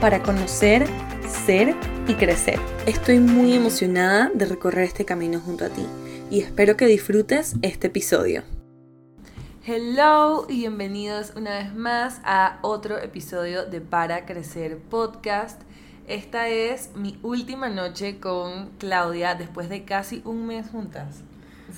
para conocer, ser y crecer. Estoy muy emocionada de recorrer este camino junto a ti y espero que disfrutes este episodio. Hello y bienvenidos una vez más a otro episodio de Para Crecer Podcast. Esta es mi última noche con Claudia después de casi un mes juntas.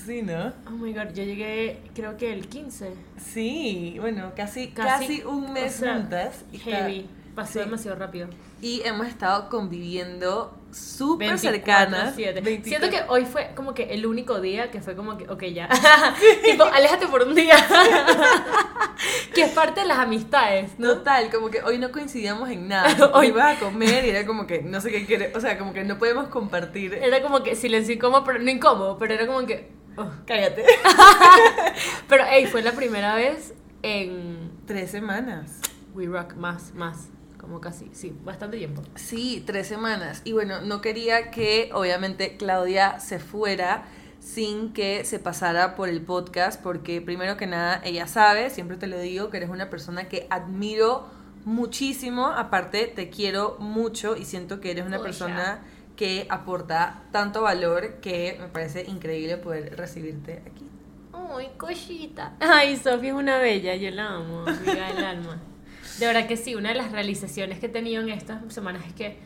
Sí, ¿no? Oh my god, yo llegué creo que el 15. Sí, bueno, casi, casi, un mes juntas. Heavy. Pasó demasiado rápido. Y hemos estado conviviendo súper cercanas. Siento que hoy fue como que el único día que fue como que, ok, ya. tipo, aléjate por un día. que es parte de las amistades, ¿no? Total, como que hoy no coincidíamos en nada. hoy iba a comer y era como que no sé qué quiere. O sea, como que no podemos compartir. Era como que silencio incómodo, pero no incómodo, pero era como que. Oh, cállate. pero, hey, fue la primera vez en. Tres semanas. We Rock, más, más como casi, sí, bastante tiempo. Sí, tres semanas. Y bueno, no quería que obviamente Claudia se fuera sin que se pasara por el podcast, porque primero que nada, ella sabe, siempre te lo digo, que eres una persona que admiro muchísimo, aparte te quiero mucho y siento que eres una persona que aporta tanto valor que me parece increíble poder recibirte aquí. Ay, cosita. Ay, Sofía es una bella, yo la amo, amiga del alma. De verdad que sí, una de las realizaciones que he tenido en estas semanas es que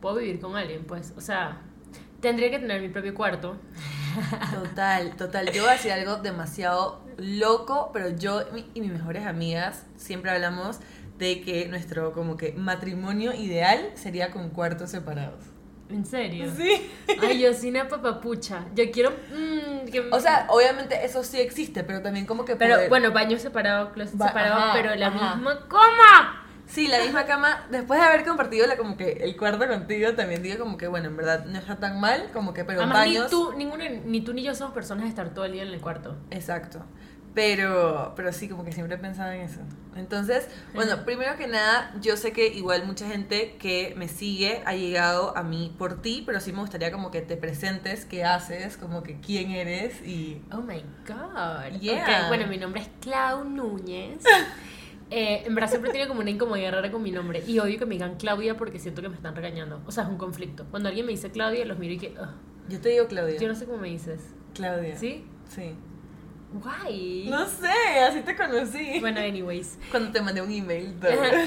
puedo vivir con alguien, pues. O sea, tendría que tener mi propio cuarto. Total, total. Yo voy a decir algo demasiado loco, pero yo y mis mejores amigas siempre hablamos de que nuestro como que matrimonio ideal sería con cuartos separados. ¿En serio? Sí. Ay, yo una papapucha. Yo quiero. Mm, o sea, obviamente eso sí existe, pero también como que. Pero bueno, baño separado, closet separado, pero la misma cama. Sí, la misma cama. Después de haber compartido la, como que el cuarto contigo, también digo como que, bueno, en verdad no está tan mal, como que, pero Además, baños. Ni tú, ninguno, ni tú ni yo somos personas de estar todo el día en el cuarto. Exacto. Pero, pero sí, como que siempre he pensado en eso. Entonces, bueno, primero que nada, yo sé que igual mucha gente que me sigue ha llegado a mí por ti, pero sí me gustaría como que te presentes, qué haces, como que quién eres y... Oh my god. Yeah. bueno, mi nombre es Clau Núñez. Eh, en verdad siempre tenido como una incomodidad rara con mi nombre y odio que me digan Claudia porque siento que me están regañando. O sea, es un conflicto. Cuando alguien me dice Claudia, los miro y que... Yo te digo Claudia. Yo no sé cómo me dices. Claudia. ¿Sí? Sí. Guay. No sé, así te conocí. Bueno, anyways. Cuando te mandé un email.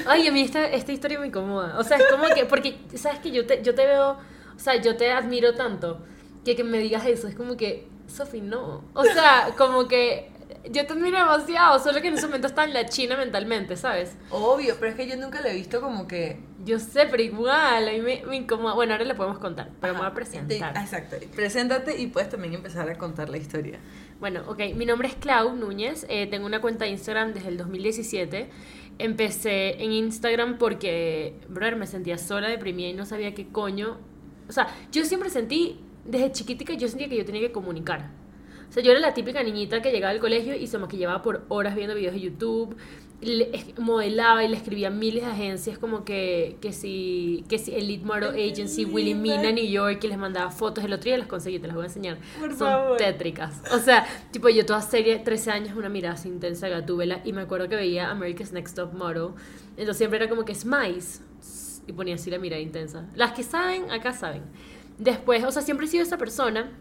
Ay, a mí esta, esta historia me incomoda. O sea, es como que, porque, ¿sabes que yo te, yo te veo, o sea, yo te admiro tanto, que que me digas eso, es como que, Sofi, no. O sea, como que yo te admiro demasiado, solo que en ese momento está en la China mentalmente, ¿sabes? Obvio, pero es que yo nunca lo he visto como que... Yo sé, pero igual, a mí me, incomoda. Bueno, ahora le podemos contar, pero me voy a presentar. exacto, preséntate y puedes también empezar a contar la historia. Bueno, ok, mi nombre es Clau Núñez, eh, tengo una cuenta de Instagram desde el 2017. Empecé en Instagram porque, brother, me sentía sola, deprimida y no sabía qué coño. O sea, yo siempre sentí, desde chiquitica, yo sentía que yo tenía que comunicar. O sea, yo era la típica niñita que llegaba al colegio y se maquillaba por horas viendo videos de YouTube, modelaba y le escribía miles de agencias como que, que si, que si Elite Model Agency, Willy Mina, New York, y les mandaba fotos. El otro día las conseguí, te las voy a enseñar. Son tétricas. O sea, tipo, yo toda serie, 13 años, una mirada así intensa, gatúbela, y me acuerdo que veía America's Next Top Model. Entonces siempre era como que Smice, y ponía así la mirada intensa. Las que saben, acá saben. Después, o sea, siempre he sido esa persona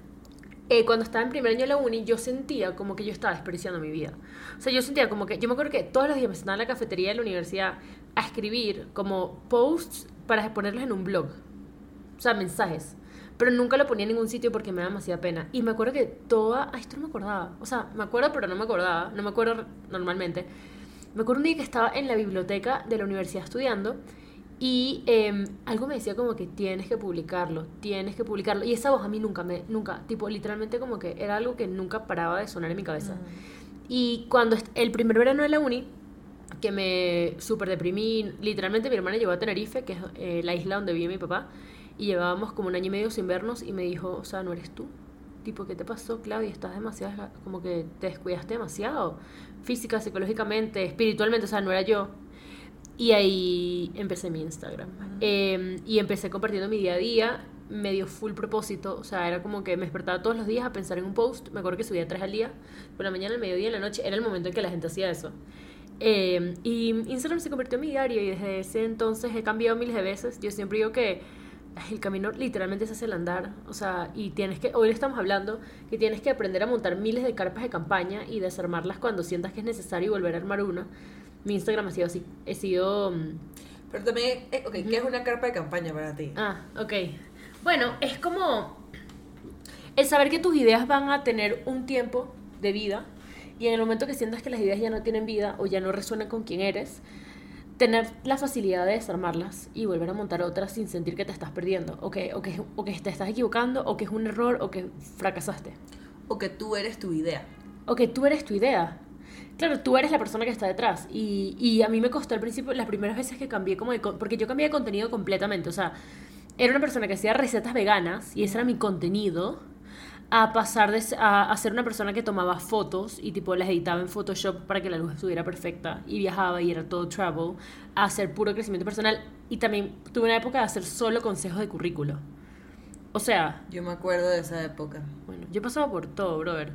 eh, cuando estaba en primer año de la uni, yo sentía como que yo estaba desperdiciando mi vida. O sea, yo sentía como que, yo me acuerdo que todos los días me sentaba en la cafetería de la universidad a escribir como posts para ponerlos en un blog. O sea, mensajes. Pero nunca lo ponía en ningún sitio porque me daba demasiada pena. Y me acuerdo que toda... Ay, esto no me acordaba. O sea, me acuerdo pero no me acordaba. No me acuerdo normalmente. Me acuerdo un día que estaba en la biblioteca de la universidad estudiando y em, algo me decía como que tienes que publicarlo, tienes que publicarlo. Y esa voz a mí nunca me, nunca, tipo, literalmente como que era algo que nunca paraba de sonar en mi cabeza. Y cuando el primer verano de la uni, que me súper deprimí. Literalmente mi hermana llegó a Tenerife, que es eh, la isla donde vive mi papá, y llevábamos como un año y medio sin vernos y me dijo, o sea, no eres tú. Tipo, ¿qué te pasó, Claudia? Estás demasiado, como que te descuidaste demasiado. Física, psicológicamente, espiritualmente, o sea, no era yo. Y ahí empecé mi Instagram. Em, y empecé compartiendo mi día a día, medio full propósito. O sea, era como que me despertaba todos los días a pensar en un post. Me acuerdo que subía tres al día. Por la mañana, el mediodía, en la noche. Era el momento en que la gente hacía eso. Em, y Instagram se convirtió en mi diario y desde ese entonces he cambiado miles de veces. Yo siempre digo que el camino literalmente se hace el andar, o sea, y tienes que, hoy le estamos hablando, que tienes que aprender a montar miles de carpas de campaña y desarmarlas cuando sientas que es necesario y volver a armar una. Mi Instagram ha sido así, he sido... Mm, Pero también, eh, ok, ¿qué es una carpa de campaña para ti? Ah, ok. Bueno, es como el saber que tus ideas van a tener un tiempo de vida y en el momento que sientas que las ideas ya no tienen vida o ya no resuenan con quién eres, tener la facilidad de desarmarlas y volver a montar otras sin sentir que te estás perdiendo, o que, o que, o que te estás equivocando, o que es un error, o que fracasaste. O que tú eres tu idea. O que tú eres tu idea. Claro, tú eres la persona que está detrás. Y, y a mí me costó al principio, las primeras veces que cambié como de... Porque yo cambié de contenido completamente. O sea, era una persona que hacía recetas veganas y ese era mi contenido a pasar de, a, a, ser una persona que tomaba fotos y tipo las editaba en Photoshop para que la luz estuviera perfecta y viajaba y era todo travel, a hacer puro crecimiento personal y también tuve una época de hacer solo consejos de currículo. O sea... Yo me acuerdo de esa época. Bueno, yo he pasado por todo, brother.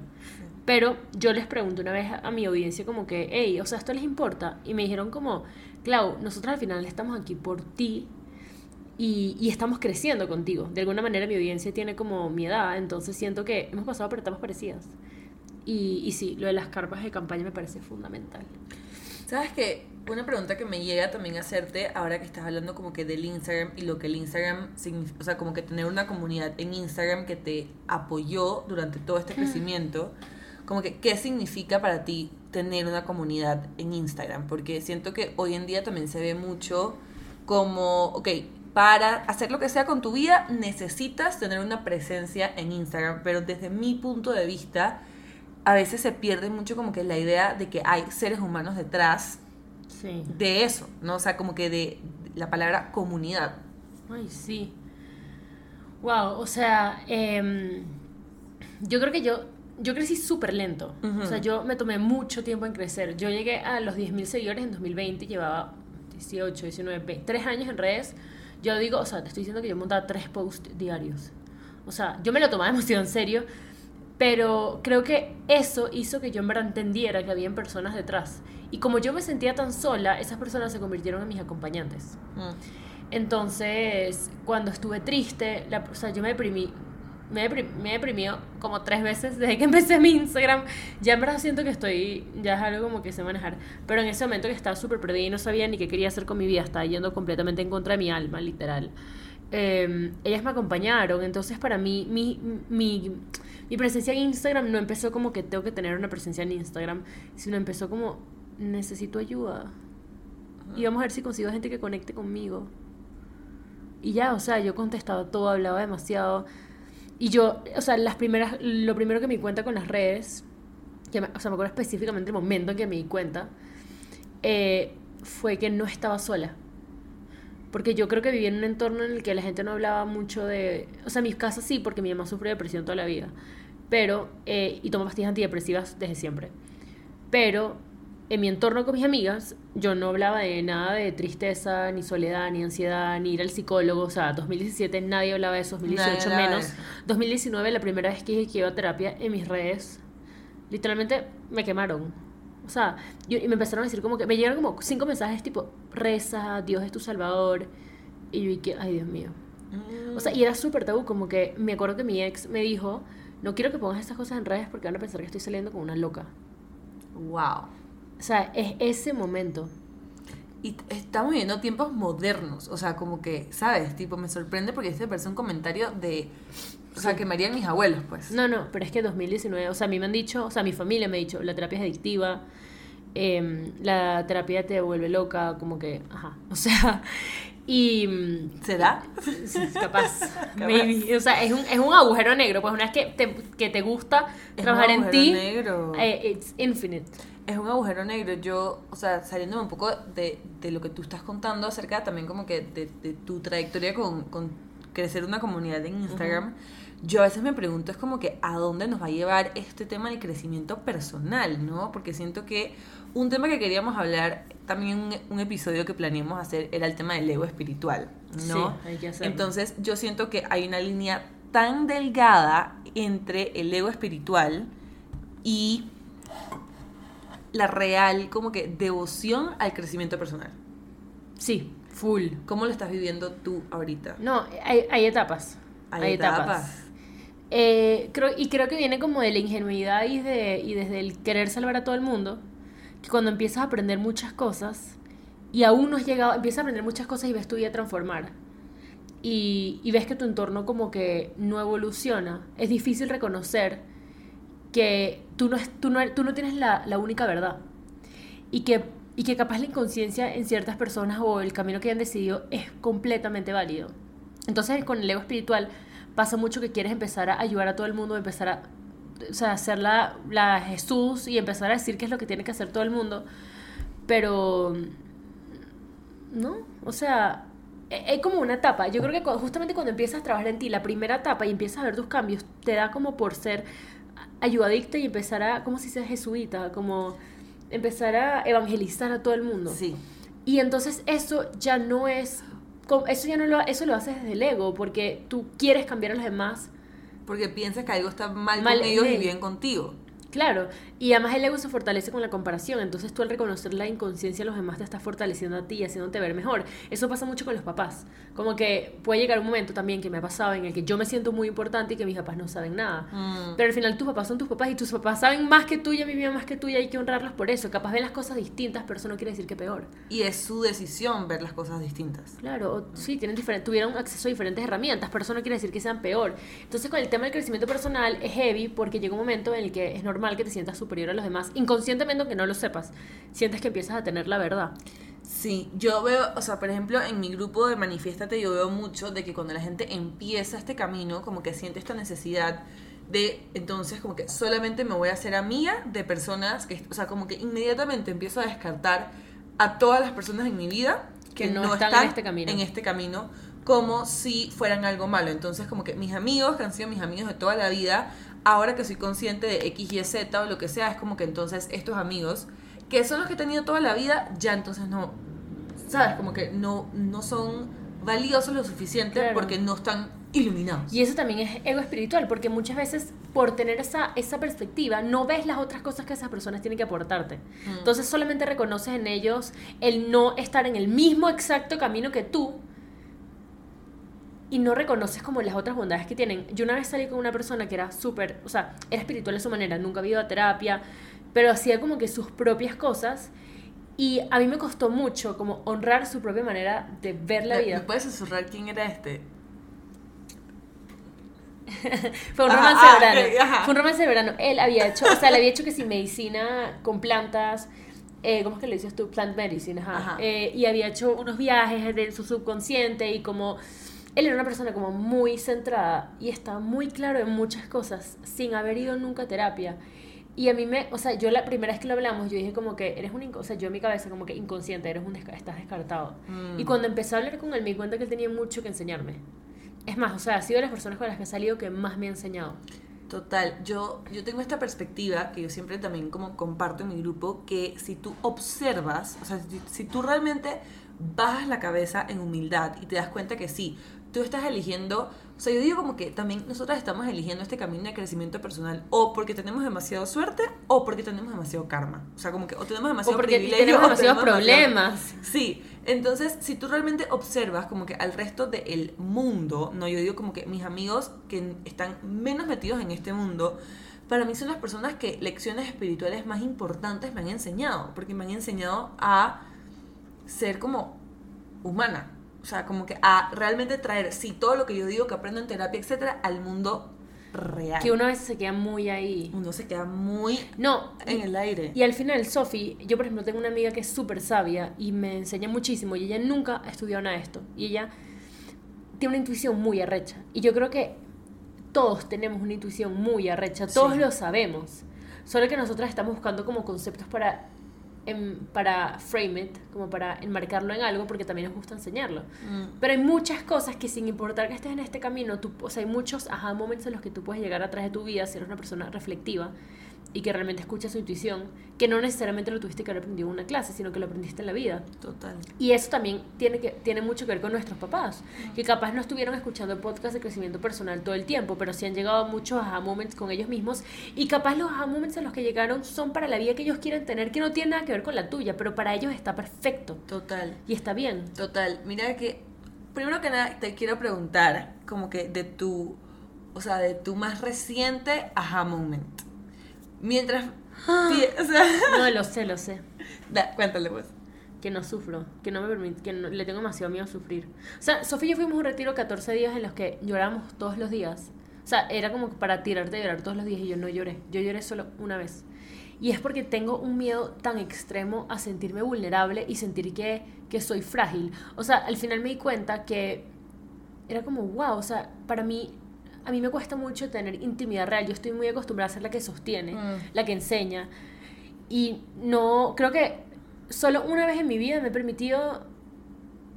Pero yo les pregunto una vez a mi audiencia como que, hey, o sea, ¿esto les importa? Y me dijeron como, Clau, nosotros al final estamos aquí por ti y, estamos creciendo contigo. De alguna manera mi audiencia tiene como mi edad, entonces siento que hemos pasado por etapas parecidas. Y, y sí, lo de las carpas de campaña me parece fundamental. ¿Sabes qué? Una pregunta que me llega también a hacerte ahora que estás hablando como que del Instagram y lo que el Instagram significa, o sea, como que tener una comunidad en Instagram que te apoyó durante todo este crecimiento, como que qué significa para ti tener una comunidad en Instagram, porque siento que hoy en día también se ve mucho como, ok, para hacer lo que sea con tu vida necesitas tener una presencia en Instagram, pero desde mi punto de vista a veces se pierde mucho como que la idea de que hay seres humanos detrás de eso, ¿no? O sea, como que de la palabra comunidad. Ay, sí. Wow, o sea, em, yo creo que yo, yo crecí súper lento. O sea, yo me tomé mucho tiempo en crecer. Yo llegué a los 10.000 seguidores en 2020, llevaba 18, 19, 3 años en redes yo digo, o sea, te estoy diciendo que yo montaba tres posts diarios. O sea, yo me lo tomaba demasiado en serio, pero creo que eso hizo que yo en verdad entendiera que había personas detrás. Y como yo me sentía tan sola, esas personas se convirtieron en mis acompañantes. Mm. Entonces, cuando estuve triste, la, o sea, yo me deprimí me, he deprimido como tres veces desde que empecé mi Instagram. Ya en verdad siento que estoy, ya es algo como que sé manejar. Pero en ese momento que estaba súper perdida y no sabía ni qué quería hacer con mi vida, estaba yendo completamente en contra de mi alma, literal. Em, ellas me acompañaron, entonces para mí mi, mi, mi presencia en Instagram no empezó como que tengo que tener una presencia en Instagram, sino empezó como necesito ayuda. Y vamos a ver si consigo gente que conecte conmigo. Y ya, o sea, yo contestaba todo, hablaba demasiado y yo, o sea, las primeras, lo primero que me di cuenta con las redes, que me, o sea, me acuerdo específicamente el momento en que me di cuenta, eh, fue que no estaba sola. Porque yo creo que vivía en un entorno en el que la gente no hablaba mucho de... O sea, en mis casas sí, porque mi mamá sufrió depresión toda la vida. Pero... Eh, y toma pastillas antidepresivas desde siempre. Pero en mi entorno con mis amigas, yo no hablaba de nada de tristeza, ni soledad, ni ansiedad, ni ir al psicólogo. O sea, 2017 nadie hablaba de eso, 2018 menos. 2019, la primera vez que dije que iba a terapia en mis redes, literalmente me quemaron. O sea, y me empezaron a decir como que me llegaron como cinco mensajes tipo, reza, Dios es tu salvador. Y yo dije, ay Dios mío. O sea, y era súper tabú, como que me acuerdo que mi ex me dijo, no quiero que pongas estas cosas en redes porque van a pensar que estoy saliendo con una loca. Wow. O sea, es ese momento. Y estamos viviendo tiempos modernos, o sea, como que, ¿sabes? Tipo, me sorprende porque este parece un comentario de, o sea, que me harían mis abuelos, pues. No, no, pero es que 2019, o sea, a mí me han dicho, o sea, mi familia me ha dicho, la terapia es adictiva, em, la terapia te vuelve loca, como que, ajá, o sea, Y ¿Será? Capaz. Maybe. O sea, es un, es un agujero negro. Pues una vez que te, que te gusta Es trabajar un en agujero ti, negro. eh, it's infinite. Es un agujero negro. Yo, o sea, saliéndome un poco de, de lo que tú estás contando acerca también como que de, de tu trayectoria con, con crecer una comunidad en Instagram, yo a veces me pregunto es como que a dónde nos va a llevar este tema del crecimiento personal, ¿no? Porque siento que un tema que queríamos hablar, también un, un episodio que planeamos hacer era el tema del ego espiritual, ¿no? Sí, hay que hacerlo. Entonces yo siento que hay una línea tan delgada entre el ego espiritual y la real como que devoción al crecimiento personal. Sí, full. ¿Cómo lo estás viviendo tú ahorita? No, hay, hay etapas. Hay etapas. Eh, creo, y creo que viene como de la ingenuidad y, de, y desde el querer salvar a todo el mundo, que cuando empiezas a aprender muchas cosas y aún no has llegado, empiezas a aprender muchas cosas y ves tu vida transformar. Y, y ves que tu entorno como que no evoluciona. Es difícil reconocer que tú no, es- tú no, tú no tienes la, la única verdad. Y que, y que capaz la inconsciencia en ciertas personas o el camino que hayan decidido es completamente válido. Entonces con el ego espiritual pasa mucho que quieres empezar a ayudar a todo el mundo, empezar a o sea, hacer la, la Jesús y empezar a decir qué es lo que tiene que hacer todo el mundo. Pero, no, o sea, e- es como una etapa. Yo creo que justamente cuando empiezas a trabajar en ti, la primera etapa y empiezas a ver tus cambios, te da como por ser ayudadicta y empezar a, ¿cómo se dice? Jesuita, como empezar a evangelizar a todo el mundo. Sí. Y entonces eso ya no es, eso ya no lo, eso lo haces desde el ego, porque tú quieres cambiar a los demás. Porque piensas que algo está mal, Mal con ellos y bien contigo. Claro, y además el ego se fortalece con la comparación, entonces tú al reconocer la inconsciencia de los demás te estás fortaleciendo a ti y haciéndote ver mejor. Eso pasa mucho con los papás, como que puede llegar un momento también que me ha pasado en el que yo me siento muy importante y que mis papás no saben nada. Mm. Pero al final tus papás son tus papás y tus papás saben más que tú y viven más que tú y hay que honrarlos por eso. Capaz ven las cosas distintas, pero eso no quiere decir que peor. Y es su decisión ver las cosas distintas. Claro, o- sí, tienen tuvieron acceso a diferentes herramientas, pero eso no quiere decir que sean peor. Entonces, con el tema del crecimiento personal es heavy porque llega un momento en el que es normal que te sientas superior a los demás, inconscientemente aunque no lo sepas. Sientes que empiezas a tener la verdad. Sí, yo veo, o sea, por ejemplo, en mi grupo de Manifiéstate yo veo mucho de que cuando la gente empieza este camino, como que siente esta necesidad de, entonces, como que solamente me voy a hacer amiga de personas que, o sea, como que inmediatamente empiezo a descartar a todas las personas en mi vida Que no están en este camino. en este camino como si fueran algo malo. Entonces, como que mis amigos, que han sido mis amigos de toda la vida, ahora que soy consciente de X, Y, Z o lo que sea, es como que entonces estos amigos, que son los que he tenido toda la vida, ya entonces no, ¿sabes? Como que no, no son valiosos lo suficiente Claro. porque no están iluminados. Y eso también es ego espiritual, porque muchas veces por tener esa, esa perspectiva no ves las otras cosas que esas personas tienen que aportarte. Mm. Entonces solamente reconoces en ellos el no estar en el mismo exacto camino que tú y no reconoces como las otras bondades que tienen. Yo una vez salí con una persona que era súper, o sea, era espiritual de su manera, nunca había ido a terapia, pero hacía como que sus propias cosas y a mí me costó mucho como honrar su propia manera de ver la ¿Me- vida. ¿Me puedes susurrar quién era este? Fue un romance de verano. ajá. Fue un romance de verano. Él había hecho, o sea, le había hecho que sin medicina con plantas. Eh, ¿Cómo es que le dices tú? Plant medicine, ajá. Ajá. Eh, y había hecho unos viajes de su subconsciente y como. Él era una persona como muy centrada y estaba muy claro en muchas cosas sin haber ido nunca a terapia. Y a mí me, o sea, yo la primera vez que lo hablamos, yo dije como que eres un, o sea, yo en mi cabeza como que inconsciente, eres un, estás descartado. Mm. Y cuando empecé a hablar con él me di cuenta que él tenía mucho que enseñarme. Es más, o sea, ha sido de las personas con las que he salido que más me ha enseñado. Total, yo, yo tengo esta perspectiva que yo siempre también como comparto en mi grupo, que si tú observas, o sea, si, si tú realmente bajas la cabeza en humildad y te das cuenta que sí, tú estás eligiendo, o sea, yo digo como que también nosotras estamos eligiendo este camino de crecimiento personal o porque tenemos demasiado suerte o porque tenemos demasiado karma. O sea, como que o tenemos demasiado O porque tenemos o demasiados demasiado- problemas. Sí, entonces si tú realmente observas como que al resto del mundo, no, yo digo como que mis amigos que están menos metidos en este mundo, para mí son las personas que lecciones espirituales más importantes me han enseñado, porque me han enseñado a ser como humana, o sea, como que a realmente traer, sí, todo lo que yo digo que aprendo en terapia, etcétera, al mundo real. Que uno a veces se queda muy ahí. Uno se queda muy No, en y- el aire. Y al final, Sofi, yo por ejemplo tengo una amiga que es súper sabia y me enseña muchísimo y ella nunca ha estudiado nada de esto. Y ella tiene una intuición muy arrecha. Y yo creo que todos tenemos una intuición muy arrecha, todos Sí. lo sabemos. Solo que nosotras estamos buscando como conceptos para, em, para frame it, como para enmarcarlo en algo, porque también nos gusta enseñarlo. Mm. Pero hay muchas cosas que sin importar que estés en este camino, tú, o sea, hay muchos aha moments en los que tú puedes llegar atrás de tu vida, si eres una persona reflectiva y que realmente escucha su intuición, que no necesariamente lo tuviste que haber aprendido en una clase, sino que lo aprendiste en la vida. Total. Y eso también tiene, que, tiene mucho que ver con nuestros papás, que capaz no estuvieron escuchando podcasts de crecimiento personal todo el tiempo, pero sí han llegado a muchos aha moments con ellos mismos y capaz los aha moments a los que llegaron son para la vida que ellos quieren tener, que no tiene nada que ver con la tuya, pero para ellos está perfecto Total. y está bien. Total. Mira que, primero que nada, te quiero preguntar, como que de tu, o sea, de tu más reciente aha moment. Mientras, o sea, No, lo sé, lo sé. da, cuéntale pues. que no sufro, que no me permite, que no- le tengo demasiado miedo a sufrir. O sea, Sofía y yo fuimos a un retiro 14 días en los que lloramos todos los días. O sea, era como para tirarte a llorar todos los días y yo no lloré. Yo lloré solo una vez. Y es porque tengo un miedo tan extremo a sentirme vulnerable y sentir que, que soy frágil. O sea, al final me di cuenta que era como, wow, o sea, para mí, a mí me cuesta mucho tener intimidad real. Yo estoy muy acostumbrada a ser la que sostiene, Mm. la que enseña. Y no, creo que solo una vez en mi vida me he permitido,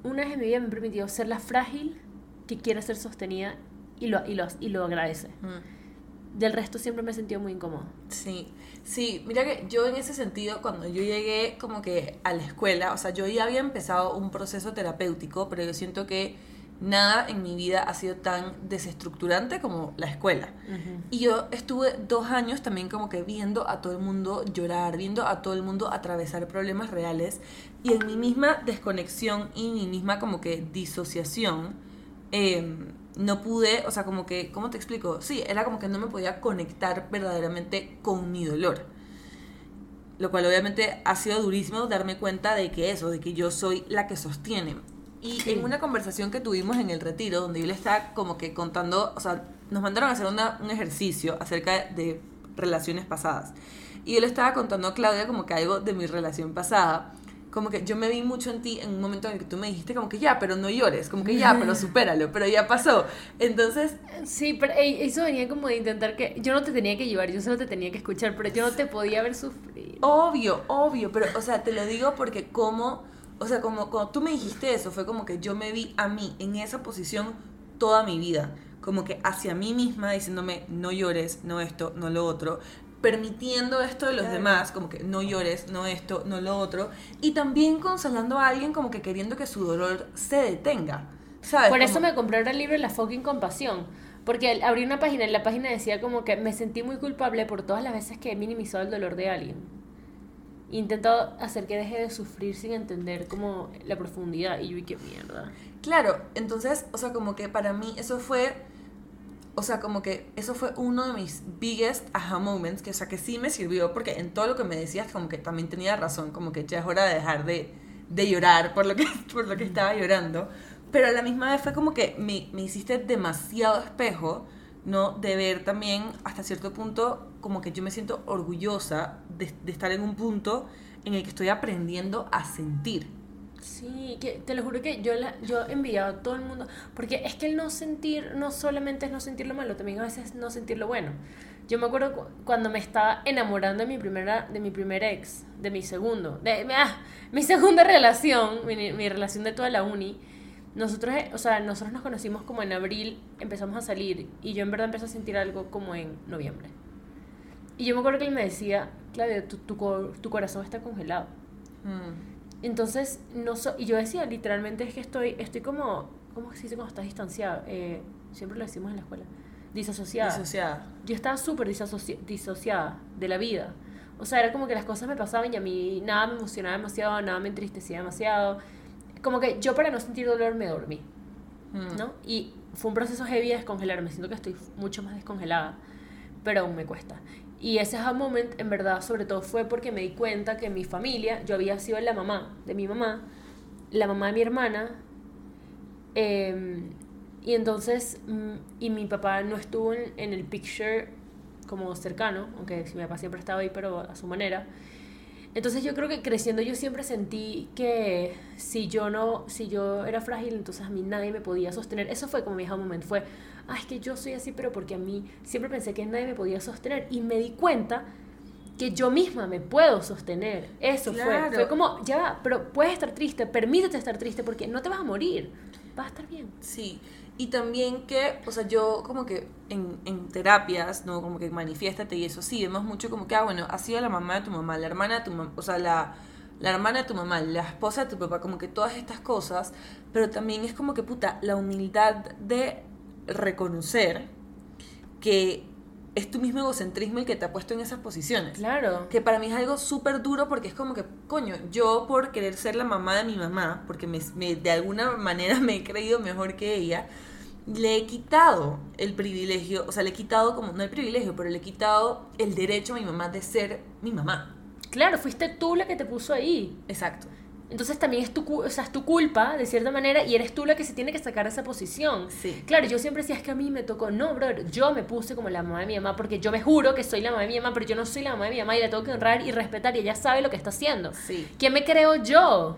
una vez en mi vida me he permitido ser la frágil que quiere ser sostenida y lo, y lo, y lo agradece. Mm. Del resto siempre me he sentido muy incómoda. Sí, sí, mira que yo en ese sentido, cuando yo llegué como que a la escuela, o sea, yo ya había empezado un proceso terapéutico, pero yo siento que nada en mi vida ha sido tan desestructurante como la escuela. Y yo estuve dos años también como que viendo a todo el mundo llorar, viendo a todo el mundo atravesar problemas reales y en mi misma desconexión y mi misma como que disociación, eh, no pude, o sea, como que, ¿cómo te explico? Sí, era como que no me podía conectar verdaderamente con mi dolor. Lo cual obviamente ha sido durísimo darme cuenta de que eso, de que yo soy la que sostiene. Y en una conversación que tuvimos en el retiro, donde yo le estaba como que contando, o sea, nos mandaron a hacer una- un ejercicio acerca de relaciones pasadas. Y yo le estaba contando a Claudia como que algo de mi relación pasada. Como que yo me vi mucho en ti en un momento en el que tú me dijiste como que ya, pero no llores, como que ya, pero supéralo, pero ya pasó. Entonces, Sí, pero eso venía como de intentar que... Yo no te tenía que llevar, yo solo te tenía que escuchar, pero yo no te podía ver sufrir. Obvio, obvio, pero, o sea, te lo digo porque como, o sea, como cuando tú me dijiste eso, fue como que yo me vi a mí en esa posición toda mi vida, como que hacia mí misma diciéndome, no llores, no esto, no lo otro, permitiendo esto de los Claro. demás, como que no llores, no esto, no lo otro, y también consolando a alguien como que queriendo que su dolor se detenga, ¿sabes? Por eso Como- me compré ahora el libro La fucking compasión. Porque abrí una página y la página decía como que me sentí muy culpable por todas las veces que he minimizado el dolor de alguien. He intentado hacer que deje de sufrir sin entender como la profundidad. Y yo, y qué mierda. Claro, entonces, o sea, como que para mí eso fue, o sea, como que eso fue uno de mis biggest aha moments, que o sea, que sí me sirvió, porque en todo lo que me decías, como que también tenía razón, como que ya es hora de dejar de, de llorar por lo, que, por lo que estaba llorando, pero a la misma vez fue como que me, me hiciste demasiado espejo, ¿no? De ver también, hasta cierto punto, como que yo me siento orgullosa de, de estar en un punto en el que estoy aprendiendo a sentir. Sí, que te lo juro que yo, la, yo enviado a todo el mundo, porque es que el no sentir no solamente es no sentir lo malo, también a veces es no sentir lo bueno. Yo me acuerdo cu- cuando me estaba enamorando de mi primera, de mi primer ex, de mi segundo, de ah, mi segunda relación, mi, mi relación de toda la uni. Nosotros, eh, o sea, nosotros nos conocimos como en abril, empezamos a salir y yo en verdad empecé a sentir algo como en noviembre. Y yo me acuerdo que él me decía, Claudia, tu, tu, tu corazón está congelado. Mm. Entonces, no so- y yo decía, literalmente es que estoy, estoy como, ¿cómo se dice cuando estás distanciada? Eh, siempre lo decimos en la escuela. Disasociada. Disociada. Yo estaba súper disasoci- disociada de la vida. O sea, era como que las cosas me pasaban y a mí nada me emocionaba demasiado, nada me entristecía demasiado. Como que yo para no sentir dolor me dormí, Mm. ¿no? Y fue un proceso heavy de descongelarme. Siento que estoy mucho más descongelada, pero aún me cuesta. Y ese aha moment, en verdad, sobre todo fue porque me di cuenta que mi familia, yo había sido la mamá de mi mamá, la mamá de mi hermana, eh, Y entonces, mm, y mi papá no estuvo en, en el picture como cercano, aunque mi papá siempre estaba ahí, pero a su manera. Entonces yo creo que creciendo yo siempre sentí que si yo no, si yo era frágil, entonces a mí nadie me podía sostener. Eso fue como mi hija momento, fue, ay, es que yo soy así, pero porque a mí siempre pensé que nadie me podía sostener. Y me di cuenta que yo misma me puedo sostener. Eso fue. Fue como, ya pero puedes estar triste, permítete estar triste porque no te vas a morir. Vas a estar bien. Sí. Y también que, o sea, yo como que en, en terapias, ¿no? Como que manifiéstate y eso sí, vemos mucho como que, ah, bueno, ha sido la mamá de tu mamá, la hermana de tu mamá, o sea, la, la hermana de tu mamá, la esposa de tu papá, como que todas estas cosas, pero también es como que, puta, la humildad de reconocer que es tu mismo egocentrismo el que te ha puesto en esas posiciones. Claro. Que para mí es algo súper duro porque es como que, coño, yo por querer ser la mamá de mi mamá, porque me, me- de alguna manera me he creído mejor que ella, le he quitado el privilegio, o sea, le he quitado como, no el privilegio, pero le he quitado el derecho a mi mamá de ser mi mamá. Claro, fuiste tú la que te puso ahí. Exacto. Entonces también es tu, o sea, es tu culpa, de cierta manera, y eres tú la que se tiene que sacar de esa posición. Sí. Claro, yo siempre decía, es que a mí me tocó. No, brother, yo me puse como la mamá de mi mamá, porque yo me juro que soy la mamá de mi mamá, pero yo no soy la mamá de mi mamá y la tengo que honrar y respetar, y ella sabe lo que está haciendo. Sí. ¿Quién me creo yo?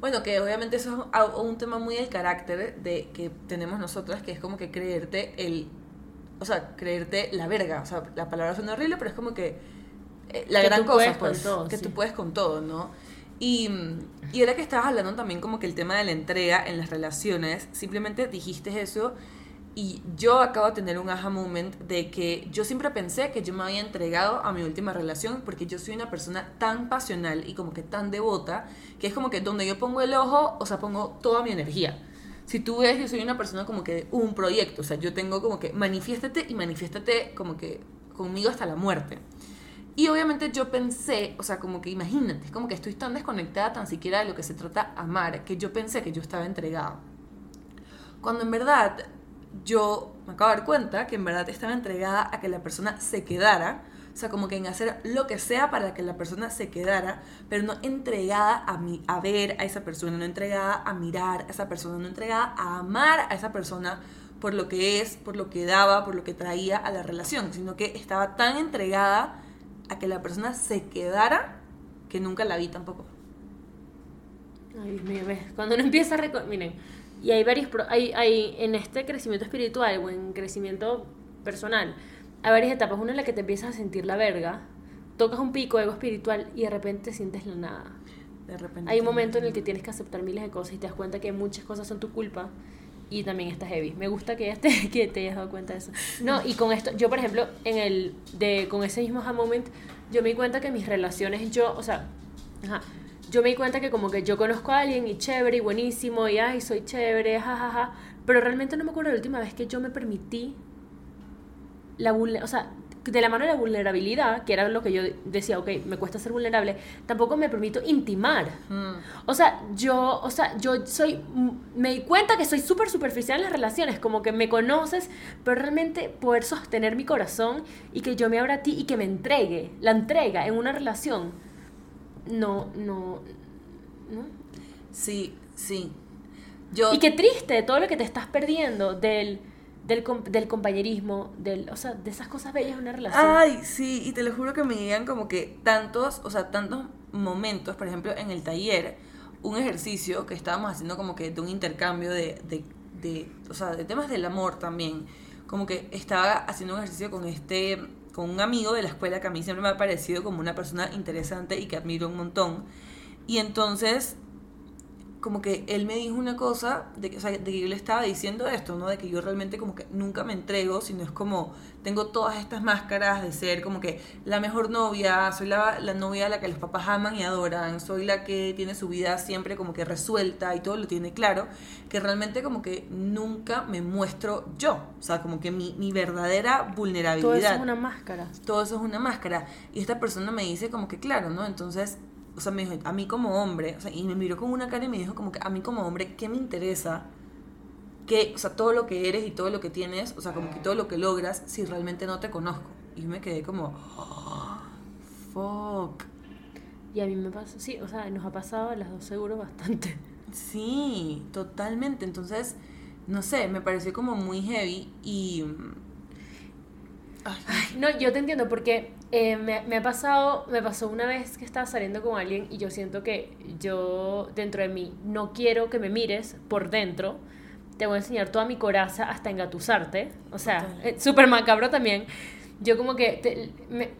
Bueno, que obviamente eso es un tema muy del carácter de que tenemos nosotras, que es como que creerte el, o sea, creerte la verga, o sea, la palabra suena horrible, pero es como que eh, la Que gran cosa, puedes pues, todo, que sí. tú puedes con todo, ¿no? Y, y era que estabas hablando también como que el tema de la entrega en las relaciones, simplemente dijiste eso y yo acabo de tener un aha moment de que yo siempre pensé que yo me había entregado a mi última relación porque yo soy una persona tan pasional y como que tan devota que es como que donde yo pongo el ojo, o sea, pongo toda mi energía. Si tú ves, yo soy una persona como que un proyecto, o sea, yo tengo como que manifiéstate y manifiéstate como que conmigo hasta la muerte. Y obviamente yo pensé, o sea, como que imagínate, es como que estoy tan desconectada tan siquiera de lo que se trata amar, que yo pensé que yo estaba entregada. Cuando en verdad yo me acabo de dar cuenta que en verdad estaba entregada a que la persona se quedara, o sea, como que en hacer lo que sea para que la persona se quedara, pero no entregada a, mi, a ver a esa persona, no entregada a mirar a esa persona, no entregada a amar a esa persona por lo que es, por lo que daba, por lo que traía a la relación, sino que estaba tan entregada a que la persona se quedara que nunca la vi tampoco. Ay, Dios mío, cuando uno empieza a miren, y hay varios, pro- hay, hay en este crecimiento espiritual o en crecimiento personal, hay varias etapas, una en la que te empiezas a sentir la verga, tocas un pico de ego espiritual y de repente te sientes la nada. De repente. Hay un momento en el que tienes que aceptar miles de cosas y te das cuenta que muchas cosas son tu culpa y también está heavy. Me gusta que, te, que te hayas dado cuenta de eso. No, y con esto, yo por ejemplo, en el, de, con ese mismo aha moment, yo me di cuenta que mis relaciones, yo, o sea, ajá, yo me di cuenta que como que yo conozco a alguien y chévere y buenísimo y ay, soy chévere, jajaja, pero realmente no me acuerdo la última vez que yo me permití la o sea, de la mano de la vulnerabilidad, que era lo que yo decía, ok, me cuesta ser vulnerable, tampoco me permito intimar. Mm. O sea, yo, o sea, yo soy, me di cuenta que soy súper superficial en las relaciones, como que me conoces, pero realmente poder sostener mi corazón y que yo me abra a ti y que me entregue, la entrega en una relación, no, no, no. Sí, sí. Yo, Y qué triste todo lo que te estás perdiendo del, del, com- del compañerismo, del, o sea, de esas cosas bellas de una relación. Ay, sí, y te lo juro que me llegan como que tantos, o sea, tantos momentos, por ejemplo, en el taller, un ejercicio que estábamos haciendo como que de un intercambio de, de, de, o sea, de temas del amor también, como que estaba haciendo un ejercicio con este, con un amigo de la escuela que a mí siempre me ha parecido como una persona interesante y que admiro un montón, y entonces como que él me dijo una cosa de que, o sea, de que yo le estaba diciendo esto, ¿no? De que yo realmente como que nunca me entrego, sino es como tengo todas estas máscaras de ser como que la mejor novia, soy la, la novia a la que los papás aman y adoran, soy la que tiene su vida siempre como que resuelta y todo lo tiene claro, que realmente como que nunca me muestro yo, o sea, como que mi, mi verdadera vulnerabilidad Todo eso es una máscara. todo eso es una máscara. Y esta persona me dice como que claro, ¿no? Entonces, o sea, me dijo, a mí como hombre, o sea, y me miró con una cara y me dijo como que a mí como hombre, ¿qué me interesa? Que, o sea, todo lo que eres y todo lo que tienes, o sea, como que todo lo que logras, si realmente no te conozco. Y me quedé como, "Ah, fuck. Y a mí me pasa, sí, o sea, nos ha pasado a las dos seguro bastante. Sí, totalmente. Entonces, no sé, me pareció como muy heavy y... Ay, no, yo te entiendo porque eh, me, me, ha pasado, me pasó una vez que estaba saliendo con alguien y yo siento que yo dentro de mí no quiero que me mires por dentro. Te voy a enseñar toda mi coraza hasta engatusarte. O sea, eh, súper macabro también. Yo como que me,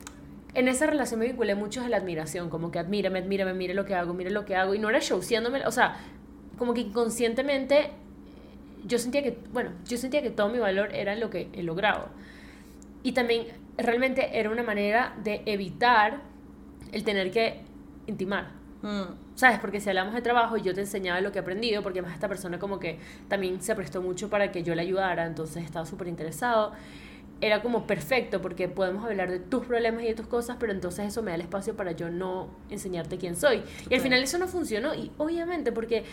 en esa relación me vinculé mucho a la admiración, como que admírame, admírame, mire lo que hago, mire lo que hago. Y no era showciándome, o sea, como que inconscientemente yo sentía que, bueno, yo sentía que todo mi valor era lo que he logrado. Y también realmente era una manera de evitar el tener que intimar. Mm. ¿Sabes? Porque si hablamos de trabajo y yo te enseñaba lo que he aprendido, porque además esta persona como que también se prestó mucho para que yo le ayudara, entonces estaba súper interesado. Era como perfecto porque podemos hablar de tus problemas y de tus cosas, pero entonces eso me da el espacio para yo no enseñarte quién soy. Y al final eso no funcionó y obviamente porque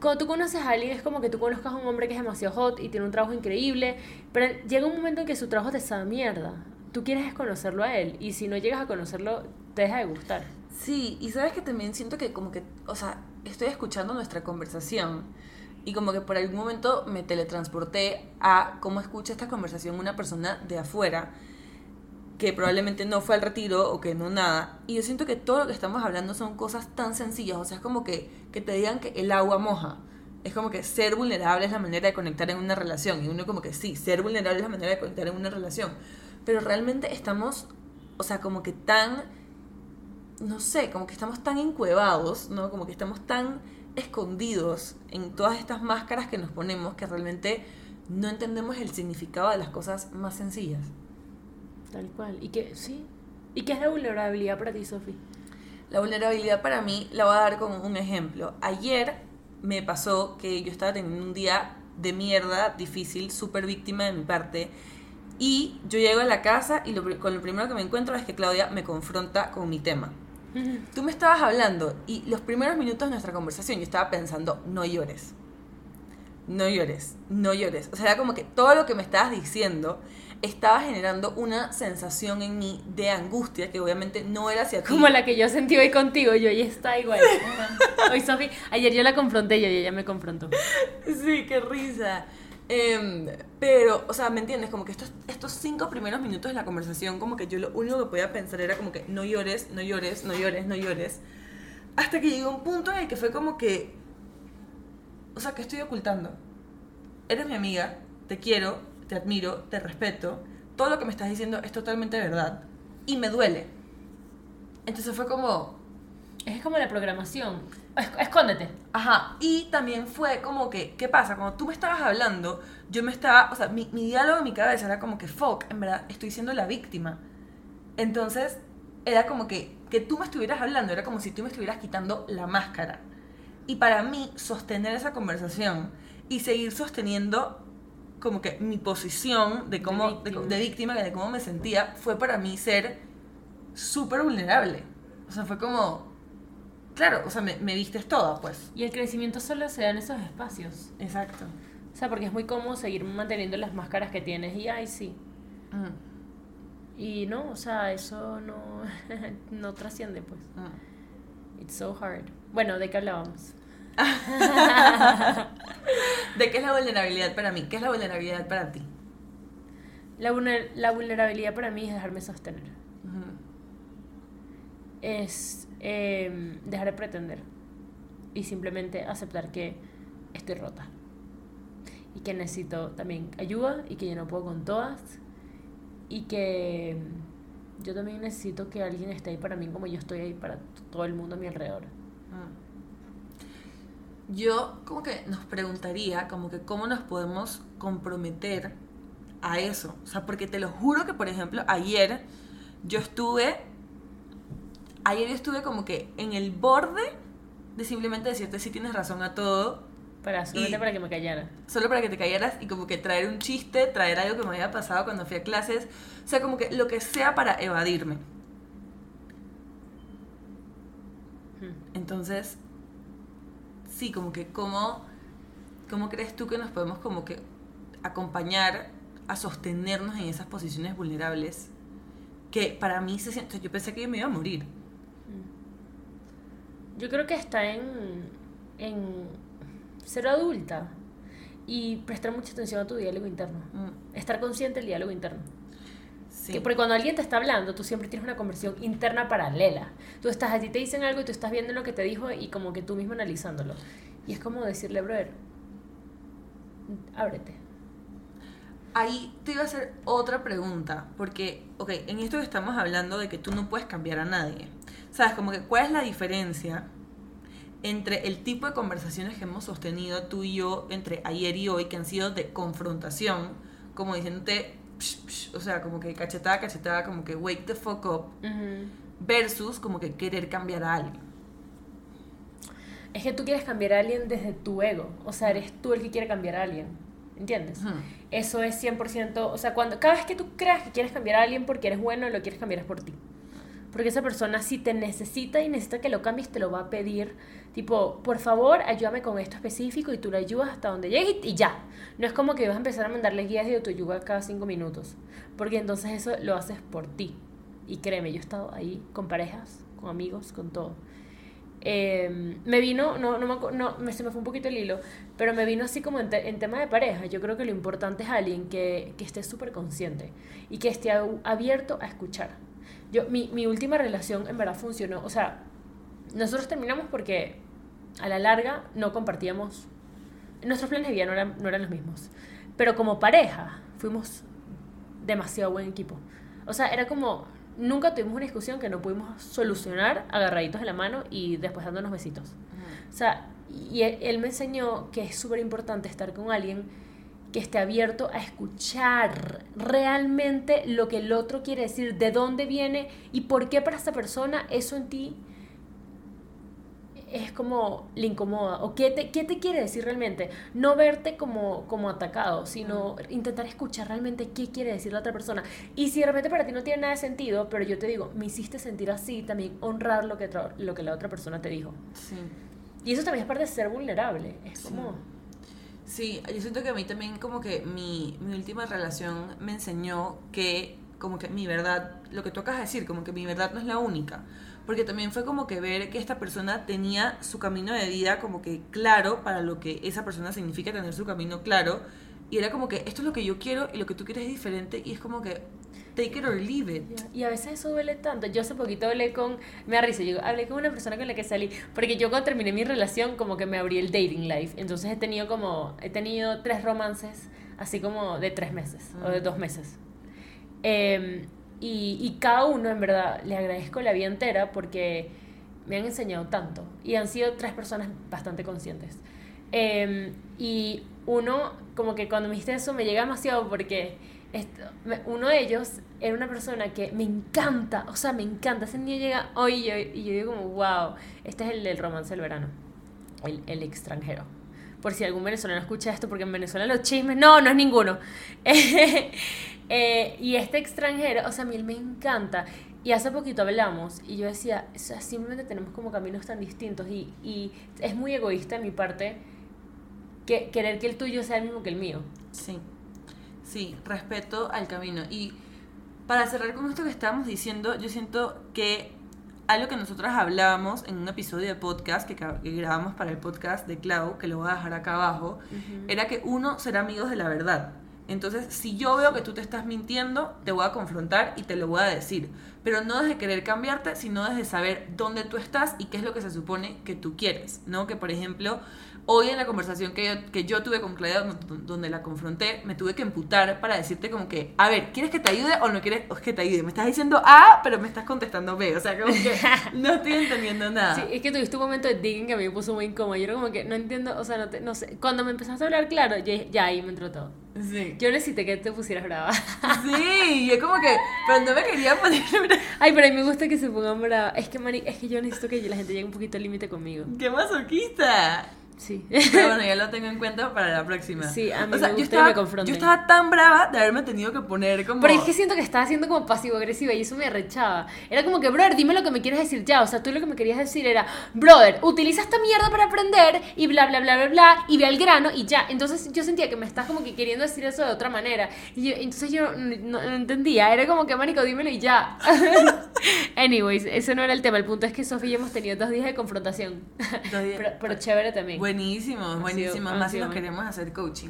cuando tú conoces a alguien es como que tú conozcas a un hombre que es demasiado hot y tiene un trabajo increíble, pero llega un momento en que su trabajo te sabe mierda. Tú quieres conocerlo a él y si no llegas a conocerlo, te deja de gustar. Sí, y sabes que también siento que como que, o sea, estoy escuchando nuestra conversación y como que por algún momento me teletransporté a cómo escucha esta conversación una persona de afuera que probablemente no fue al retiro o que no nada. Y yo siento que todo lo que estamos hablando son cosas tan sencillas. O sea, es como que, que te digan que el agua moja. Es como que ser vulnerable es la manera de conectar en una relación. Y uno como que sí, ser vulnerable es la manera de conectar en una relación. Pero realmente estamos, o sea, como que tan, no sé, como que estamos tan encuevados, ¿no? Como que estamos tan escondidos en todas estas máscaras que nos ponemos que realmente no entendemos el significado de las cosas más sencillas. Tal cual. ¿Y qué, sí? ¿Y qué es la vulnerabilidad para ti, Sofi? La vulnerabilidad para mí la voy a dar como un ejemplo. Ayer me pasó que yo estaba teniendo un día de mierda, difícil, súper víctima de mi parte. Y yo llego a la casa y lo, con lo primero que me encuentro es que Claudia me confronta con mi tema. Tú me estabas hablando y los primeros minutos de nuestra conversación yo estaba pensando, no llores. No llores, no llores. O sea, era como que todo lo que me estabas diciendo estaba generando una sensación en mí de angustia que obviamente no era hacia ti. Como la que yo sentí hoy contigo, yo ya está igual. hoy Sofi, ayer yo la confronté y ella me confrontó. Sí, qué risa. Em, pero, o sea, ¿me entiendes? Como que estos, estos cinco primeros minutos de la conversación, como que yo lo único que podía pensar era como que no llores, no llores, no llores, no llores. Hasta que llegó un punto en el que fue como que, o sea, ¿qué estoy ocultando? Eres mi amiga, te quiero, te admiro, te respeto, todo lo que me estás diciendo es totalmente verdad y me duele. Entonces fue como... Es como la programación. escóndete. Ajá. Y también fue como que, ¿qué pasa? Cuando tú me estabas hablando, yo me estaba, o sea, mi, mi diálogo en mi cabeza era como que, fuck, en verdad, estoy siendo la víctima. Entonces, era como que, que tú me estuvieras hablando, era como si tú me estuvieras quitando la máscara. Y para mí, sostener esa conversación y seguir sosteniendo como que mi posición de cómo de víctima, de, víctima de cómo me sentía fue para mí ser súper vulnerable. O sea fue como claro o sea me, me vistes toda pues. Y el crecimiento solo se da en esos espacios. Exacto. O sea porque es muy cómodo seguir manteniendo las máscaras que tienes y ay sí. Y no o sea eso no no trasciende pues. It's so hard. Bueno de qué hablábamos ¿De qué es la vulnerabilidad para mí? ¿Qué es la vulnerabilidad para ti? La, la vulnerabilidad para mí es dejarme sostener. Es em, dejar de pretender y simplemente aceptar que estoy rota y que necesito también ayuda y que yo no puedo con todas y que em, yo también necesito que alguien esté ahí para mí como yo estoy ahí para todo el mundo a mi alrededor. Mm yo como que nos preguntaría como que cómo nos podemos comprometer a eso. O sea, porque te lo juro que, por ejemplo, ayer yo estuve, ayer yo estuve como que en el borde de simplemente decirte si tienes razón a todo. Para, solamente para que me callara. Solo para que te callaras y como que traer un chiste, traer algo que me había pasado cuando fui a clases. O sea, como que lo que sea para evadirme. Entonces, sí, como que cómo, cómo crees tú que nos podemos como que acompañar a sostenernos en esas posiciones vulnerables que para mí se siente, yo pensé que yo me iba a morir. Mm. Yo creo que está en, en ser adulta y prestar mucha atención a tu diálogo interno. Mm, Estar consciente del diálogo interno. Sí. Que porque cuando alguien te está hablando, tú siempre tienes una conversión interna paralela. Tú estás, a ti te dicen algo y tú estás viendo lo que te dijo y como que tú mismo analizándolo. Y es como decirle, brother, ábrete. Ahí te iba a hacer otra pregunta, porque, ok, en esto que estamos hablando de que tú no puedes cambiar a nadie, ¿sabes? Como que, ¿cuál es la diferencia entre el tipo de conversaciones que hemos sostenido tú y yo entre ayer y hoy, que han sido de confrontación, como diciéndote, psh, psh, o sea, como que cachetada, cachetada, como que wake the fuck up, versus como que querer cambiar a alguien? Es que tú quieres cambiar a alguien desde tu ego. O sea, eres tú el que quiere cambiar a alguien. ¿Entiendes? Eso es 100%, o sea, cuando cada vez que tú creas que quieres cambiar a alguien porque eres bueno, lo quieres cambiar es por ti. Porque esa persona si te necesita y necesita que lo cambies, te lo va a pedir. Tipo, por favor, ayúdame con esto específico y tú lo ayudas hasta donde llegue y, ya. No es como que vas a empezar a mandarle guías de autoayuda cada cinco minutos. Porque entonces eso lo haces por ti. Y créeme, yo he estado ahí con parejas, con amigos, con todo. Eh, me vino, no, no, me, no se me fue un poquito el hilo, pero me vino así como en, te- en tema de pareja. Yo creo que lo importante es alguien que, que esté súper consciente y que esté abierto a escuchar. Yo, mi, mi última relación en verdad funcionó, o sea, nosotros terminamos porque a la larga no compartíamos, nuestros planes de vida no eran, no eran los mismos, pero como pareja fuimos demasiado buen equipo. O sea, era como, nunca tuvimos una discusión que no pudimos solucionar agarraditos de la mano y después dándonos besitos. O sea, y él, él me enseñó que es súper importante estar con alguien que esté abierto a escuchar realmente lo que el otro quiere decir, de dónde viene y por qué para esta persona eso en ti es como le incomoda o qué te, qué te quiere decir realmente. No verte como, como atacado, sino intentar escuchar realmente qué quiere decir la otra persona. Y si de repente para ti no tiene nada de sentido, pero yo te digo, me hiciste sentir así, también honrar lo que, lo que la otra persona te dijo. Sí. Y eso también es parte de ser vulnerable. Es Sí. como... Sí, yo siento que a mí también como que mi, mi última relación me enseñó que como que mi verdad, lo que tú acabas de decir, como que mi verdad no es la única. Porque también fue como que ver que esta persona tenía su camino de vida como que claro para lo que esa persona significa tener su camino claro. Y era como que esto es lo que yo quiero y lo que tú quieres es diferente. Y es como que take it or leave it. Y a veces eso duele tanto. Yo hace poquito hablé con, me risa, yo hablé con una persona con la que salí, porque yo cuando terminé mi relación como que me abrí el dating life. Entonces he tenido como, he tenido tres romances, así como de tres meses o de Mm. dos meses. Em, y, y cada uno, en verdad, le agradezco la vida entera porque me han enseñado tanto. Y han sido tres personas bastante conscientes. Em, y uno, como que cuando me dijiste eso, me llega demasiado porque uno de ellos era una persona que me encanta, o sea, me encanta. Ese niño llega hoy y yo, digo como, wow, este es el del romance del verano, el, el extranjero. Por si algún venezolano escucha esto, porque en Venezuela los chismes, no, no es ninguno. Eh, y este extranjero, o sea, a mí él me encanta. Y hace poquito hablamos y yo decía, o sea, simplemente tenemos como caminos tan distintos y, y es muy egoísta de mi parte que querer que el tuyo sea el mismo que el mío. Sí, sí, respeto al camino. Y para cerrar con esto que estábamos diciendo, yo siento que algo que nosotras hablábamos en un episodio de podcast que, grabamos para el podcast de Clau, que lo voy a dejar acá abajo, era que uno será amigos de la verdad. Entonces, si yo veo que tú te estás mintiendo, te voy a confrontar y te lo voy a decir. Pero no desde querer cambiarte, sino desde saber dónde tú estás y qué es lo que se supone que tú quieres. ¿No? Que, por ejemplo, hoy en la conversación que yo, que yo tuve con Claudia, don- donde la confronté, me tuve que emputar para decirte como que, a ver, ¿quieres que te ayude o no quieres que te ayude? Me estás diciendo A, pero me estás contestando B. O sea, como que no estoy entendiendo nada. Sí, es que tuviste un momento de digging que a mí me puso muy incómodo. Yo era como que no entiendo, o sea, no, te- no sé. Cuando me empezaste a hablar claro, yo- ya ahí me entró todo. Sí. Yo necesité que te pusieras brava. Sí, yo como que, pero no me quería poner Ay, pero a mí me gusta que se pongan brava. Es que, Mari, es que yo necesito que la gente llegue un poquito al límite conmigo. ¡Qué masoquista! Sí. Pero bueno, ya lo tengo en cuenta para la próxima. Sí, a mí o sea, me yo estaba, me confronten. Yo estaba tan brava de haberme tenido que poner como... Pero es que siento que estaba siendo como pasivo-agresiva y eso me arrechaba. Era como que, brother, dime lo que me quieres decir ya. O sea, tú lo que me querías decir era, brother, utiliza esta mierda para aprender y bla, bla, bla, bla, bla, y ve al grano y ya. Entonces yo sentía que me estás como que queriendo decir eso de otra manera. Y yo, entonces yo no, no entendía. Era como que, marico, dímelo y ya. Anyways, ese no era el tema. El punto es que Sofía y yo hemos tenido dos días de confrontación. Dos días. pero, pero chévere también. Buenísimo, buenísimo. han Más si nos queremos hacer coaching.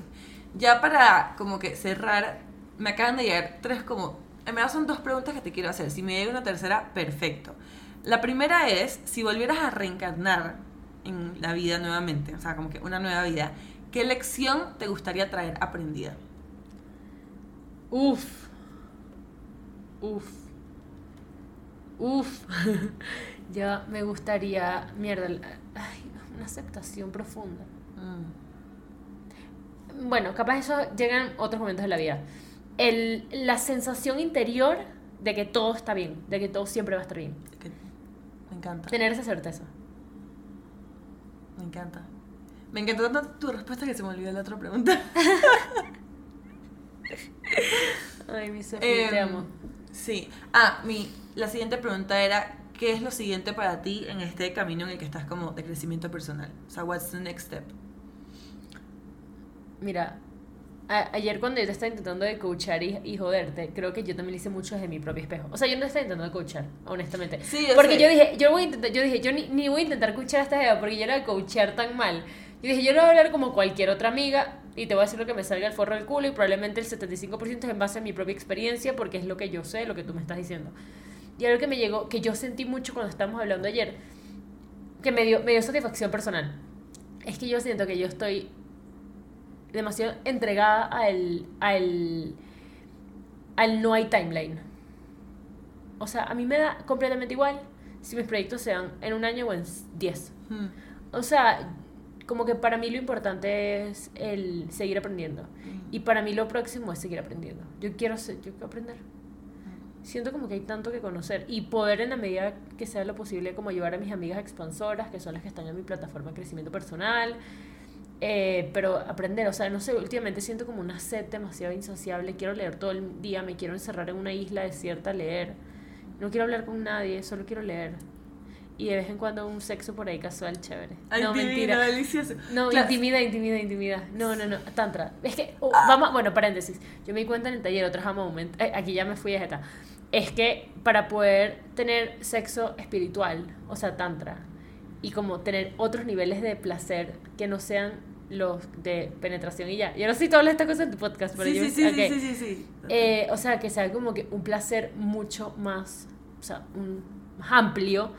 Ya para como que cerrar, me acaban de llegar tres como... En verdad son dos preguntas que te quiero hacer. Si me llega una tercera, perfecto. La primera es, si volvieras a reencarnar en la vida nuevamente, o sea, como que una nueva vida, ¿qué lección te gustaría traer aprendida? Uf. Uf. Uf. ya me gustaría. Mierda. Ay, una aceptación profunda. Mm, Bueno, capaz eso llega en otros momentos de la vida. El, la sensación interior de que todo está bien, de que todo siempre va a estar bien. que- me encanta. Tener esa certeza. Me encanta. Me encantó tanto tu respuesta que se me olvidó la otra pregunta. Ay, mi Sofía, te Em, amo. Sí. Ah, mi, la siguiente pregunta era, ¿qué es lo siguiente para ti en este camino en el que estás como de crecimiento personal? O sea, what's the next step? Mira, ayer cuando yo te estaba intentando de coachar y, y joderte, creo que yo también lo hice mucho desde mi propio espejo. O sea, yo no estaba intentando de coachar, honestamente. Sí, yo porque sé. yo dije, yo voy a intentar, yo dije, yo ni, ni voy a intentar coachar a esta jeva porque yo era de coachar tan mal. Yo dije, yo le voy a hablar como cualquier otra amiga y te voy a decir lo que me salga el forro del culo y probablemente el 75% es en base a mi propia experiencia porque es lo que yo sé, lo que tú me estás diciendo. Y algo que me llegó, que yo sentí mucho cuando estábamos hablando ayer, que me dio, me dio satisfacción personal, es que yo siento que yo estoy demasiado entregada al, al, al no hay timeline. O sea, a mí me da completamente igual si mis proyectos sean en un año o en 10. Hmm. O sea, como que para mí lo importante es el seguir aprendiendo. Y para mí lo próximo es seguir aprendiendo. Yo quiero, yo quiero aprender. Siento como que hay tanto que conocer y poder en la medida que sea lo posible como ayudar a mis amigas expansoras, que son las que están en mi plataforma de crecimiento personal, eh, pero aprender, o sea, no sé, últimamente siento como una sed demasiado insaciable, quiero leer todo el día, me quiero encerrar en una isla desierta a leer, no quiero hablar con nadie, solo quiero leer. Y de vez en cuando un sexo por ahí casual chévere. Ay, no, divino, mentira. delicioso. No, Claro. intimida, intimida, intimida. No, no, no, tantra. Es que, oh, Ah. vamos, bueno, paréntesis. Yo me di cuenta en el taller, otro moment, eh, aquí ya me fui a jeta. Es que para poder tener sexo espiritual, o sea, tantra, y como tener otros niveles de placer que no sean los de penetración y ya. Yo no sé si tú hablas esta cosa en tu podcast, pero Sí, yo... sí, sí, ok. sí, sí, sí, sí. Eh, o sea, que sea como que un placer mucho más, o sea, un, más amplio.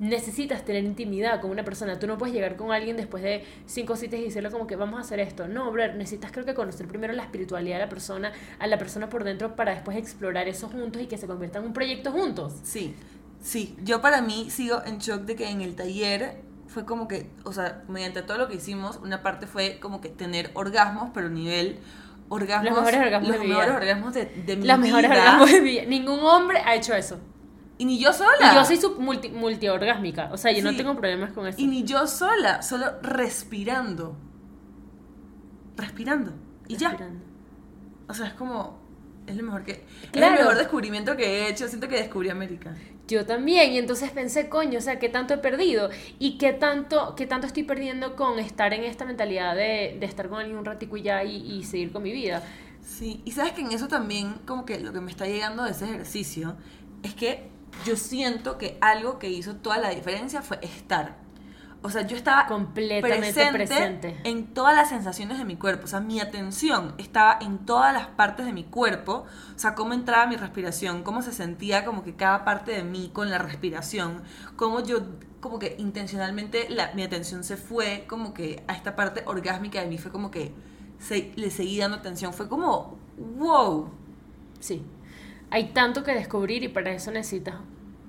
Necesitas tener intimidad con una persona. Tú no puedes llegar con alguien después de cinco citas y decirle como que vamos a hacer esto. No, bro, necesitas creo que conocer primero la espiritualidad de la persona, a la persona por dentro para después explorar eso juntos y que se convierta en un proyecto juntos. Sí, sí. Yo para mí sigo en shock de que en el taller fue como que, o sea, mediante todo lo que hicimos, una parte fue como que tener orgasmos, pero nivel orgasmos. Los mejores orgasmos los de mi mejores vida. orgasmos de, de mi Los mejores vida. orgasmos de mi vida. Ningún hombre ha hecho eso. Y ni yo sola. Y yo soy su multi, multiorgásmica. O sea, yo no Sí. tengo problemas con eso. Y ni yo sola, solo respirando. Respirando. Y ya. Respirando. O sea, es como. Es lo mejor que. Es Claro. el mejor descubrimiento que he hecho. Siento que descubrí América. Yo también, y entonces pensé, coño, o sea, ¿qué tanto he perdido? ¿Y qué tanto, qué tanto estoy perdiendo con estar en esta mentalidad de, de estar con alguien un ratico y ya y, y seguir con mi vida? Sí, y sabes que en eso también, como que lo que me está llegando de ese ejercicio, es que yo siento que algo que hizo toda la diferencia fue estar. O sea, yo estaba Completamente presente. en todas las sensaciones de mi cuerpo. O sea, mi atención estaba en todas las partes de mi cuerpo. O sea, cómo entraba mi respiración, cómo se sentía como que cada parte de mí con la respiración, cómo yo como que intencionalmente la- mi atención se fue como que a esta parte orgásmica de mí. Fue como que se- le seguí dando atención. Fue como, wow. Sí. Hay tanto que descubrir y para eso necesitas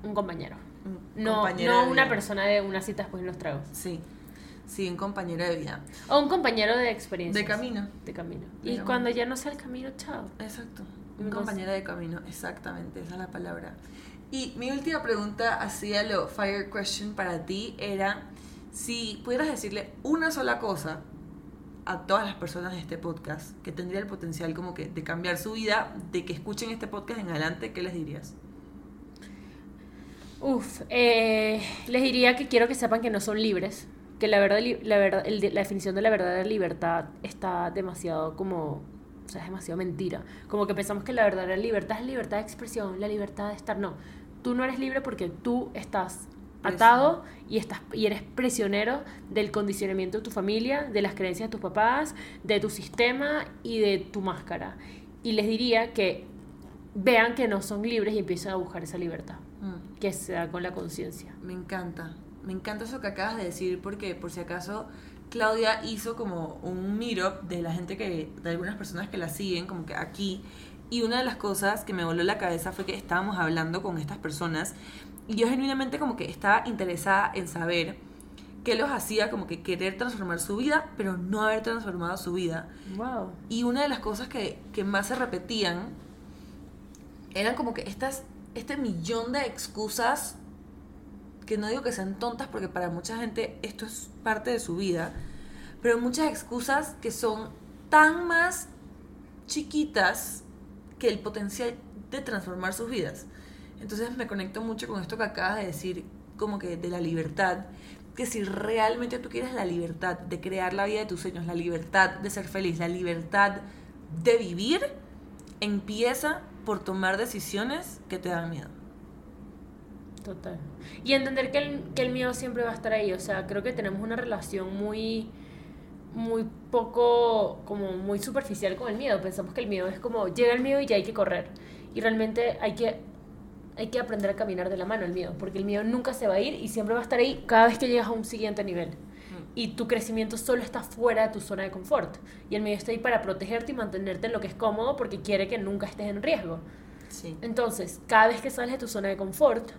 un compañero. Un No, compañero no una vida. persona de una cita después de los tragos. Sí, sí, un compañero de vida. O un compañero de experiencia. De camino. De camino. De y camino. cuando ya no sea el camino, chao. Exacto. Un Entonces- compañero de camino, exactamente, esa es la palabra. Y mi última pregunta, así a lo fire question para ti, era si pudieras decirle una sola cosa a todas las personas de este podcast que tendría el potencial como que de cambiar su vida, de que escuchen este podcast en adelante, ¿qué les dirías? Uf, eh, les diría que quiero que sepan que no son libres, que la verdad, la verdad, la definición de la verdadera libertad está demasiado como, o sea, es demasiado mentira. Como que pensamos que la verdadera libertad es libertad de expresión, la libertad de estar, no. Tú no eres libre porque tú estás atado y, estás, y eres prisionero del condicionamiento de tu familia, de las creencias de tus papás, de tu sistema y de tu máscara. Y les diría que vean que no son libres y empiecen a buscar esa libertad, Mm. que sea con la conciencia. Me encanta. Me encanta eso que acabas de decir porque por si acaso Claudia hizo como un meetup de la gente que, de algunas personas que la siguen, como que aquí. Y una de las cosas que me voló la cabeza fue que estábamos hablando con estas personas y yo genuinamente como que estaba interesada en saber qué los hacía como que querer transformar su vida, pero no haber transformado su vida. Wow. Y una de las cosas que, que más se repetían eran como que estas, este millón de excusas, que no digo que sean tontas porque para mucha gente esto es parte de su vida, pero muchas excusas que son tan más chiquitas que el potencial de transformar sus vidas. Entonces me conecto mucho con esto que acabas de decir, como que de la libertad, que si realmente tú quieres la libertad de crear la vida de tus sueños, la libertad de ser feliz, la libertad de vivir, empieza por tomar decisiones que te dan miedo. Total. Y entender que el, que el miedo siempre va a estar ahí. O sea, creo que tenemos una relación muy, muy poco, como muy superficial con el miedo. Pensamos que el miedo es como, llega el miedo y ya hay que correr. Y realmente hay que, hay que aprender a caminar de la mano el miedo. Porque el miedo nunca se va a ir y siempre va a estar ahí cada vez que llegas a un siguiente nivel. Y tu crecimiento solo está fuera de tu zona de confort. Y el miedo está ahí para protegerte y mantenerte en lo que es cómodo porque quiere que nunca estés en riesgo. Sí. Entonces, cada vez que sales de tu zona de confort,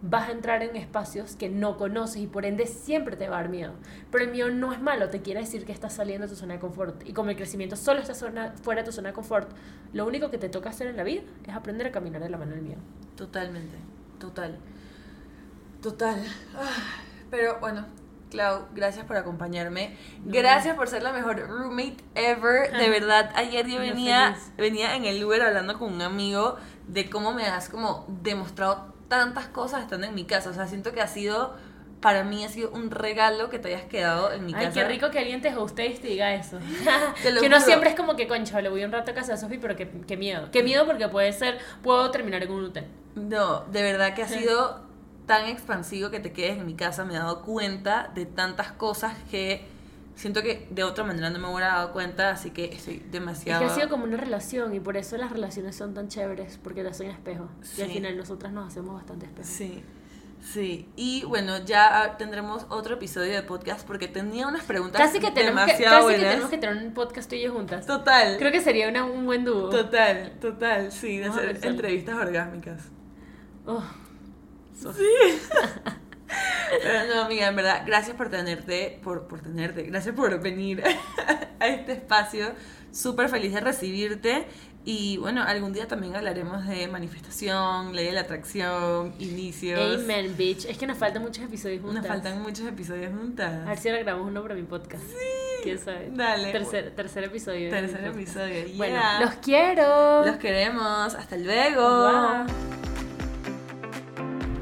vas a entrar en espacios que no conoces y por ende siempre te va a dar miedo. Pero el miedo no es malo, te quiere decir que estás saliendo de tu zona de confort. Y como el crecimiento solo está zona- fuera de tu zona de confort, lo único que te toca hacer en la vida es aprender a caminar de la mano del miedo. Totalmente, total. Total. Ah, Pero bueno, Clau, gracias por acompañarme. Gracias por ser la mejor roommate ever. De verdad, ayer yo venía, venía en el Uber hablando con un amigo de cómo me has como demostrado tantas cosas estando en mi casa. O sea, siento que ha sido, para mí ha sido un regalo que te hayas quedado en mi Ay, casa. qué rico que alguien te hoste y te diga eso. Que uno juro. siempre es como que, concha, le voy un rato a casa de Sofi, pero qué, qué miedo. Qué miedo porque puede ser, puedo terminar en un hotel. No, de verdad que ha sido tan expansivo que te quedes en mi casa. Me he dado cuenta de tantas cosas que siento que de otra manera no me hubiera dado cuenta, así que estoy Es demasiado... que ha sido como una relación y por eso las relaciones son tan chéveres, porque las son espejo. Y al Sí. final nosotras nos hacemos bastante espejo. Sí, sí. Y bueno, ya tendremos otro episodio de podcast porque tenía unas preguntas Casi que tenemos que, demasiado casi que tenemos que tener un podcast tú y yo juntas. Total. Creo que sería una- un buen dúo. Total, total, sí, de hacer entrevistas orgánicas. Oh, Pero no, amiga, en verdad, gracias por tenerte, por, por tenerte, gracias por venir a este espacio. Súper feliz de recibirte. Y bueno, algún día también hablaremos de manifestación, ley de la atracción, inicios. Amen, bitch. Es que nos faltan muchos episodios juntas. Nos faltan muchos episodios juntas. A ver si ahora grabamos uno para mi podcast. Sí. ¿Quién sabe? Dale. Tercer, tercer episodio. Tercer episodio. Bueno, los quiero. Los queremos. Hasta luego. Bye.